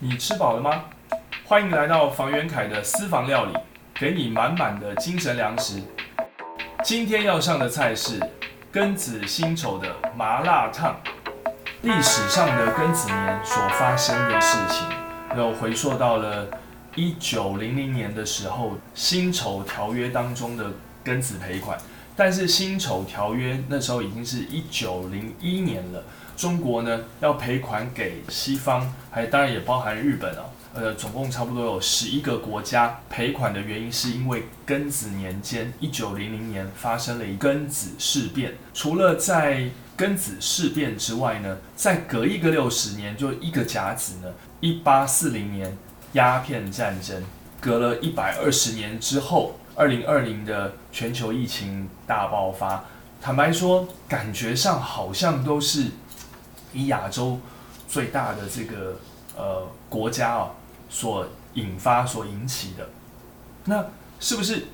你吃饱了吗？欢迎来到房元凯的私房料理，给你满满的精神粮食。今天要上的菜是庚子辛丑的麻辣烫。历史上的庚子年所发生的事情，又回溯到了一九零零年的时候，辛丑条约当中的庚子赔款。但是辛丑条约那时候已经是一九零一年了，中国呢要赔款给西方，还当然也包含日本啊，呃，总共差不多有十一个国家赔款的原因是因为庚子年间一九零零年发生了一庚子事变。除了在庚子事变之外呢，再隔一个六十年，就一个甲子呢，一八四零年鸦片战争，隔了一百二十年之后。二零二零的全球疫情大爆发，坦白说，感觉上好像都是以亚洲最大的这个呃国家啊所引发、所引起的。那是不是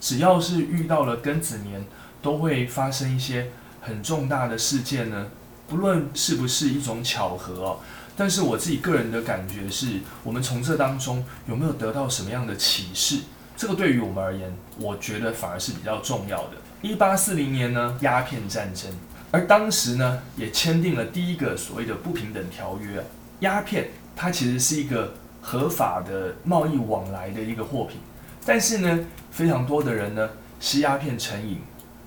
只要是遇到了庚子年，都会发生一些很重大的事件呢？不论是不是一种巧合哦，但是我自己个人的感觉是，我们从这当中有没有得到什么样的启示？这个对于我们而言，我觉得反而是比较重要的。一八四零年呢，鸦片战争，而当时呢，也签订了第一个所谓的不平等条约。鸦片它其实是一个合法的贸易往来的一个货品，但是呢，非常多的人呢吸鸦片成瘾，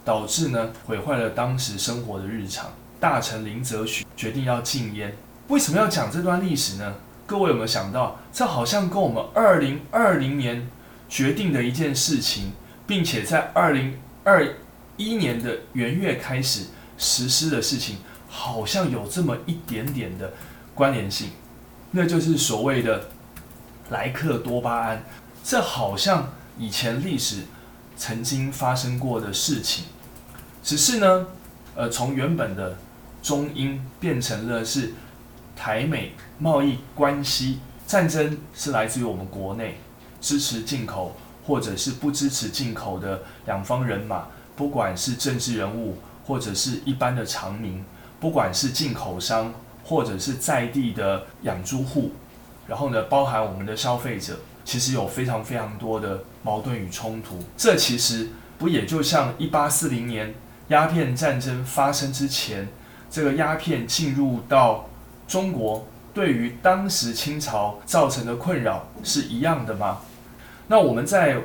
导致呢毁坏了当时生活的日常。大臣林则徐决定要禁烟。为什么要讲这段历史呢？各位有没有想到，这好像跟我们二零二零年。决定的一件事情，并且在二零二一年的元月开始实施的事情，好像有这么一点点的关联性，那就是所谓的莱克多巴胺。这好像以前历史曾经发生过的事情，只是呢，呃，从原本的中英变成了是台美贸易关系，战争是来自于我们国内。支持进口或者是不支持进口的两方人马，不管是政治人物或者是一般的长民，不管是进口商或者是在地的养猪户，然后呢，包含我们的消费者，其实有非常非常多的矛盾与冲突。这其实不也就像一八四零年鸦片战争发生之前，这个鸦片进入到中国，对于当时清朝造成的困扰是一样的吗？那我们再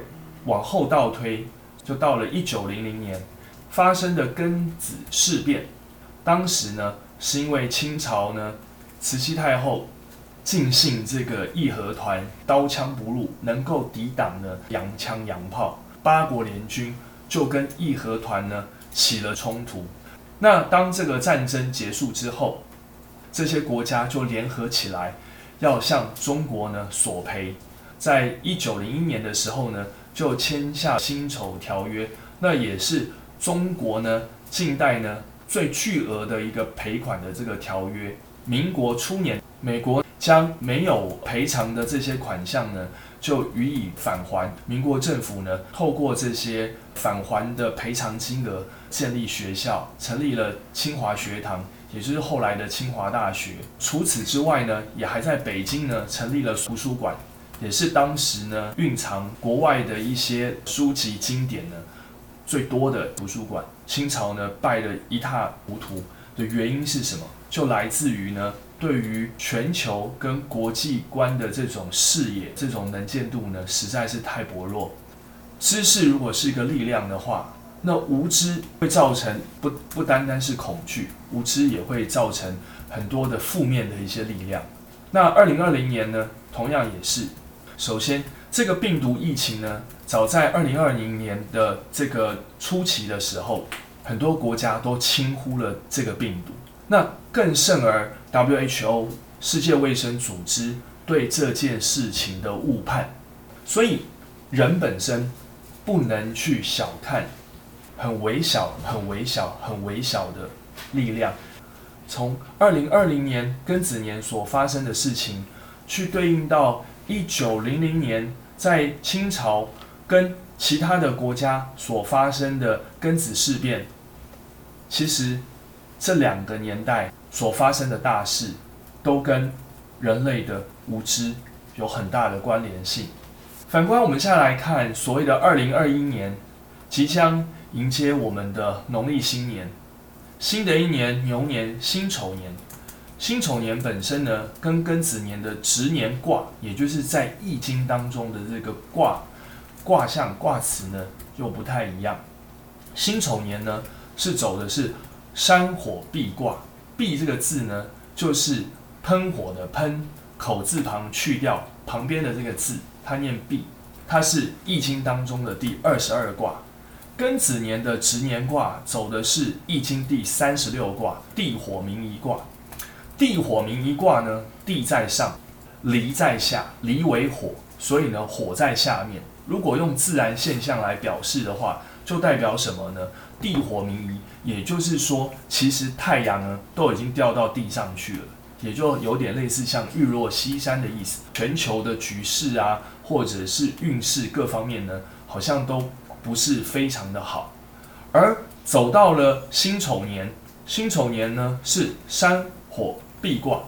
往后倒推，就到了一九零零年发生的庚子事变。当时呢，是因为清朝呢，慈禧太后尽信这个义和团刀枪不入，能够抵挡呢洋枪洋炮，八国联军就跟义和团呢起了冲突。那当这个战争结束之后，这些国家就联合起来，要向中国呢索赔。在一九零一年的时候呢，就签下辛丑条约，那也是中国呢近代呢最巨额的一个赔款的这个条约。民国初年，美国将没有赔偿的这些款项呢，就予以返还。民国政府呢，透过这些返还的赔偿金额，建立学校，成立了清华学堂，也就是后来的清华大学。除此之外呢，也还在北京呢成立了图书馆。也是当时呢，蕴藏国外的一些书籍经典呢最多的图书馆。清朝呢败得一塌糊涂的原因是什么？就来自于呢对于全球跟国际观的这种视野、这种能见度呢实在是太薄弱。知识如果是一个力量的话，那无知会造成不不单单是恐惧，无知也会造成很多的负面的一些力量。那二零二零年呢，同样也是。首先，这个病毒疫情呢，早在二零二零年的这个初期的时候，很多国家都轻忽了这个病毒。那更甚而，WHO 世界卫生组织对这件事情的误判。所以，人本身不能去小看很微小、很微小、很微小的力量。从二零二零年庚子年所发生的事情，去对应到。一九零零年，在清朝跟其他的国家所发生的庚子事变，其实这两个年代所发生的大事，都跟人类的无知有很大的关联性。反观我们现在来看所谓的二零二一年，即将迎接我们的农历新年，新的一年牛年辛丑年。辛丑年本身呢，跟庚子年的值年卦，也就是在易经当中的这个卦卦象卦辞呢，又不太一样。辛丑年呢，是走的是山火壁卦，壁这个字呢，就是喷火的喷，口字旁去掉旁边的这个字，它念壁，它是易经当中的第二十二卦。庚子年的值年卦走的是易经第三十六卦地火明夷卦。地火明夷卦呢，地在上，离在下，离为火，所以呢，火在下面。如果用自然现象来表示的话，就代表什么呢？地火明夷，也就是说，其实太阳呢都已经掉到地上去了，也就有点类似像日落西山的意思。全球的局势啊，或者是运势各方面呢，好像都不是非常的好。而走到了辛丑年，辛丑年呢是山火。壁卦，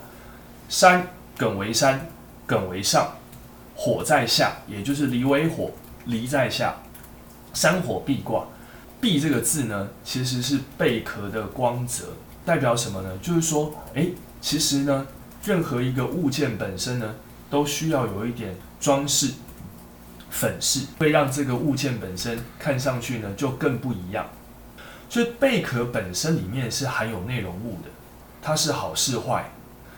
山艮为山，艮为上，火在下，也就是离为火，离在下。山火壁卦，壁这个字呢，其实是贝壳的光泽，代表什么呢？就是说，哎，其实呢，任何一个物件本身呢，都需要有一点装饰、粉饰，会让这个物件本身看上去呢，就更不一样。所以贝壳本身里面是含有内容物的。它是好是坏，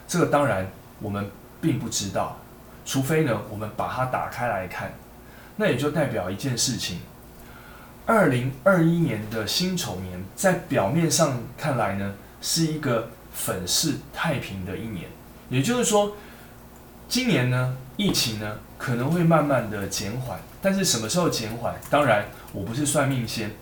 这个当然我们并不知道，除非呢我们把它打开来看，那也就代表一件事情：二零二一年的辛丑年，在表面上看来呢是一个粉饰太平的一年，也就是说，今年呢疫情呢可能会慢慢的减缓，但是什么时候减缓？当然我不是算命先，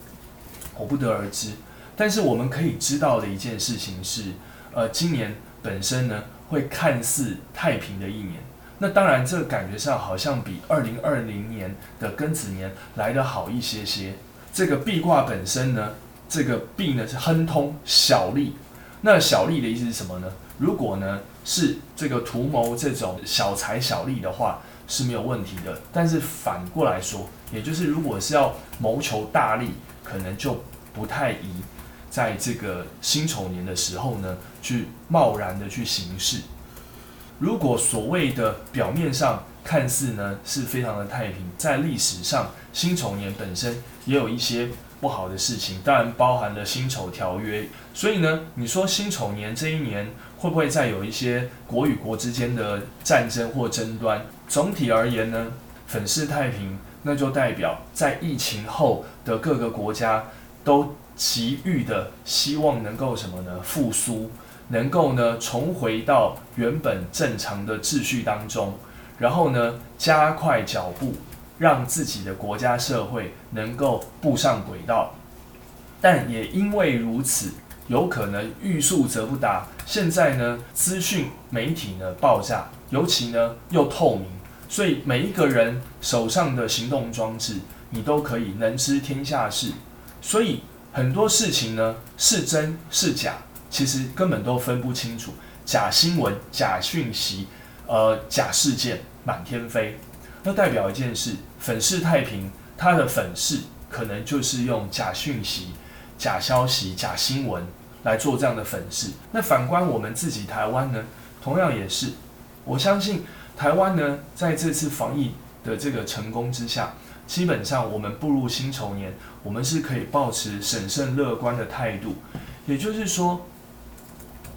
我不得而知，但是我们可以知道的一件事情是。呃，今年本身呢会看似太平的一年，那当然这个感觉上好像比二零二零年的庚子年来得好一些些。这个壁卦本身呢，这个壁呢是亨通小利，那小利的意思是什么呢？如果呢是这个图谋这种小财小利的话是没有问题的，但是反过来说，也就是如果是要谋求大利，可能就不太宜。在这个辛丑年的时候呢，去贸然的去行事。如果所谓的表面上看似呢是非常的太平，在历史上辛丑年本身也有一些不好的事情，当然包含了辛丑条约。所以呢，你说辛丑年这一年会不会再有一些国与国之间的战争或争端？总体而言呢，粉饰太平，那就代表在疫情后的各个国家都。急欲的希望能够什么呢？复苏，能够呢重回到原本正常的秩序当中，然后呢加快脚步，让自己的国家社会能够步上轨道。但也因为如此，有可能欲速则不达。现在呢，资讯媒体呢爆炸，尤其呢又透明，所以每一个人手上的行动装置，你都可以能知天下事。所以。很多事情呢是真是假，其实根本都分不清楚。假新闻、假讯息、呃假事件满天飞，那代表一件事：粉饰太平，它的粉饰可能就是用假讯息、假消息、假新闻来做这样的粉饰。那反观我们自己台湾呢，同样也是。我相信台湾呢，在这次防疫的这个成功之下。基本上，我们步入辛丑年，我们是可以保持审慎乐观的态度。也就是说，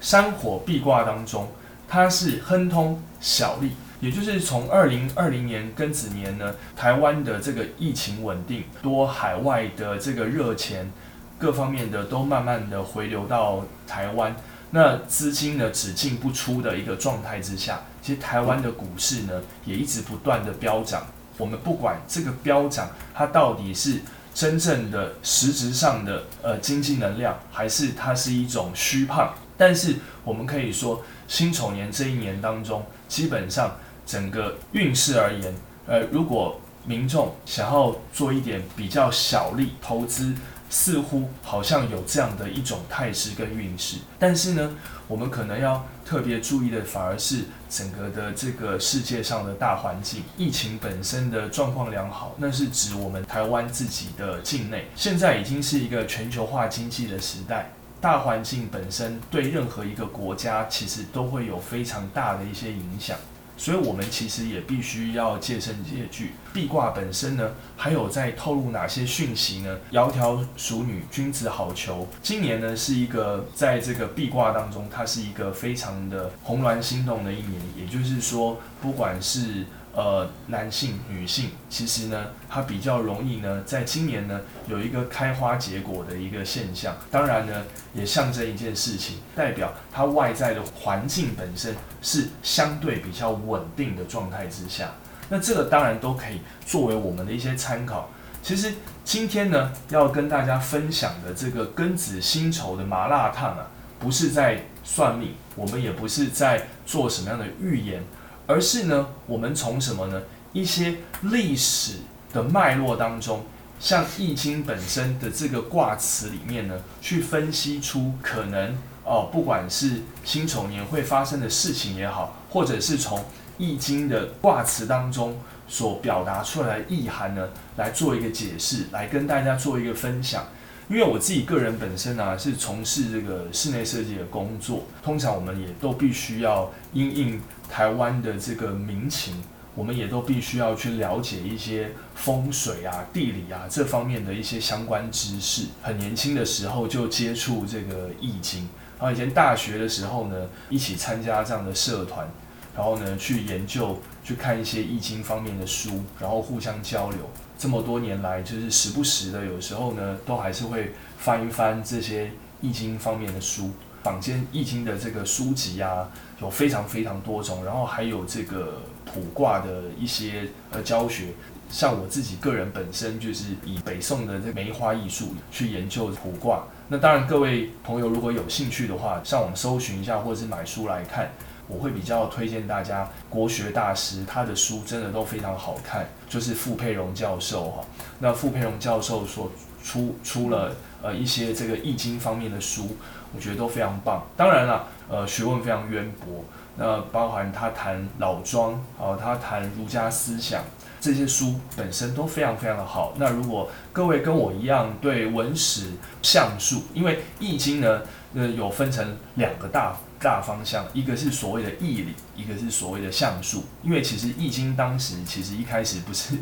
山火壁卦当中，它是亨通小利，也就是从二零二零年庚子年呢，台湾的这个疫情稳定，多海外的这个热钱，各方面的都慢慢的回流到台湾，那资金呢只进不出的一个状态之下，其实台湾的股市呢也一直不断的飙涨。我们不管这个标涨，它到底是真正的实质上的呃经济能量，还是它是一种虚胖？但是我们可以说，辛丑年这一年当中，基本上整个运势而言，呃，如果民众想要做一点比较小利投资似乎好像有这样的一种态势跟运势，但是呢，我们可能要特别注意的，反而是整个的这个世界上的大环境，疫情本身的状况良好，那是指我们台湾自己的境内，现在已经是一个全球化经济的时代，大环境本身对任何一个国家其实都会有非常大的一些影响。所以，我们其实也必须要戒身戒惧。壁卦本身呢，还有在透露哪些讯息呢？窈窕淑女，君子好逑。今年呢，是一个在这个壁卦当中，它是一个非常的红鸾心动的一年。也就是说，不管是呃，男性、女性，其实呢，它比较容易呢，在今年呢，有一个开花结果的一个现象。当然呢，也象征一件事情，代表它外在的环境本身是相对比较稳定的状态之下。那这个当然都可以作为我们的一些参考。其实今天呢，要跟大家分享的这个庚子辛丑的麻辣烫啊，不是在算命，我们也不是在做什么样的预言。而是呢，我们从什么呢？一些历史的脉络当中，像《易经》本身的这个卦辞里面呢，去分析出可能哦，不管是辛丑年会发生的事情也好，或者是从《易经》的卦辞当中所表达出来的意涵呢，来做一个解释，来跟大家做一个分享。因为我自己个人本身呢，是从事这个室内设计的工作，通常我们也都必须要因应台湾的这个民情，我们也都必须要去了解一些风水啊、地理啊这方面的一些相关知识。很年轻的时候就接触这个易经，然后以前大学的时候呢，一起参加这样的社团，然后呢去研究、去看一些易经方面的书，然后互相交流。这么多年来，就是时不时的，有时候呢，都还是会翻一翻这些易经方面的书。坊间易经的这个书籍啊，有非常非常多种，然后还有这个卜卦的一些呃教学。像我自己个人本身就是以北宋的这梅花易数去研究卜卦。那当然，各位朋友如果有兴趣的话，上网搜寻一下，或者是买书来看。我会比较推荐大家国学大师，他的书真的都非常好看，就是傅佩荣教授哈。那傅佩荣教授所出出了呃一些这个易经方面的书，我觉得都非常棒。当然了，呃学问非常渊博，那包含他谈老庄啊，他谈儒家思想，这些书本身都非常非常的好。那如果各位跟我一样对文史相术，因为易经呢，呃有分成两个大。大方向，一个是所谓的义理，一个是所谓的相术。因为其实《易经》当时其实一开始不是，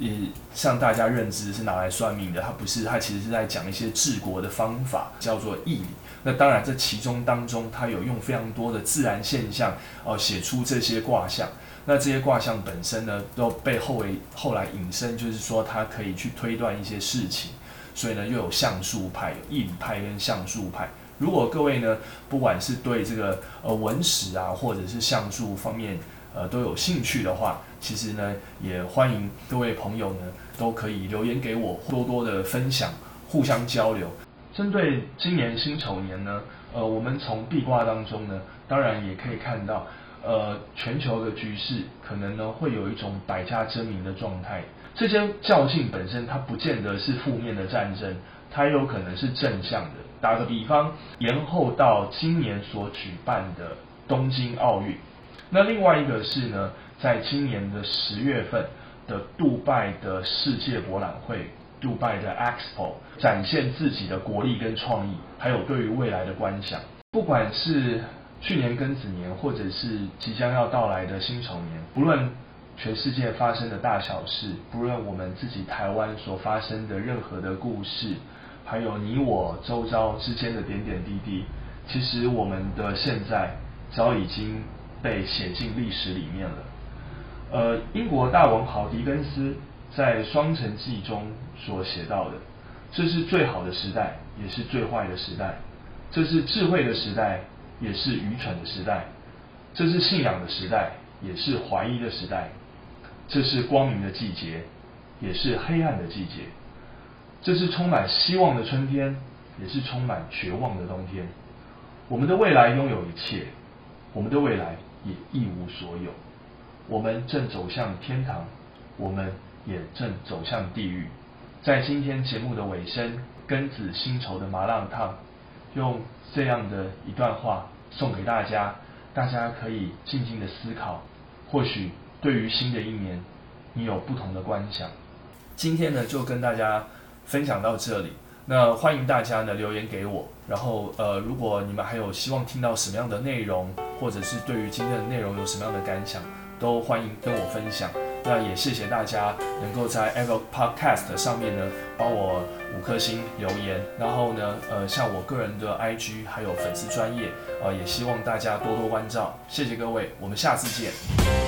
呃，像大家认知是拿来算命的，它不是，它其实是在讲一些治国的方法，叫做义理。那当然，这其中当中，它有用非常多的自然现象哦，写出这些卦象。那这些卦象本身呢，都被后为后来引申，就是说它可以去推断一些事情。所以呢，又有相术派、有义理派跟相术派。如果各位呢，不管是对这个呃文史啊，或者是相术方面呃都有兴趣的话，其实呢也欢迎各位朋友呢都可以留言给我，多多的分享，互相交流。针对今年辛丑年呢，呃，我们从壁挂当中呢，当然也可以看到，呃，全球的局势可能呢会有一种百家争鸣的状态。这些较劲本身它不见得是负面的战争，它有可能是正向的。打个比方，延后到今年所举办的东京奥运。那另外一个是呢，在今年的十月份的杜拜的世界博览会，杜拜的 Expo，展现自己的国力跟创意，还有对于未来的观想。不管是去年庚子年，或者是即将要到来的辛丑年，不论全世界发生的大小事，不论我们自己台湾所发生的任何的故事。还有你我周遭之间的点点滴滴，其实我们的现在早已经被写进历史里面了。呃，英国大文豪狄更斯在《双城记》中所写到的，这是最好的时代，也是最坏的时代；这是智慧的时代，也是愚蠢的时代；这是信仰的时代，也是怀疑的时代；这是光明的季节，也是黑暗的季节。这是充满希望的春天，也是充满绝望的冬天。我们的未来拥有一切，我们的未来也一无所有。我们正走向天堂，我们也正走向地狱。在今天节目的尾声，根子薪酬的麻辣烫，用这样的一段话送给大家，大家可以静静的思考，或许对于新的一年，你有不同的观想。今天呢，就跟大家分享到这里。那欢迎大家呢留言给我，然后呃，如果你们还有希望听到什么样的内容，或者是对于今天的内容有什么样的感想，都欢迎跟我分享。那也谢谢大家能够在 Apple Podcast 上面呢帮我五颗星留言，然后呢呃像我个人的 IG 还有粉丝专业，呃也希望大家多多关照。谢谢各位，我们下次见。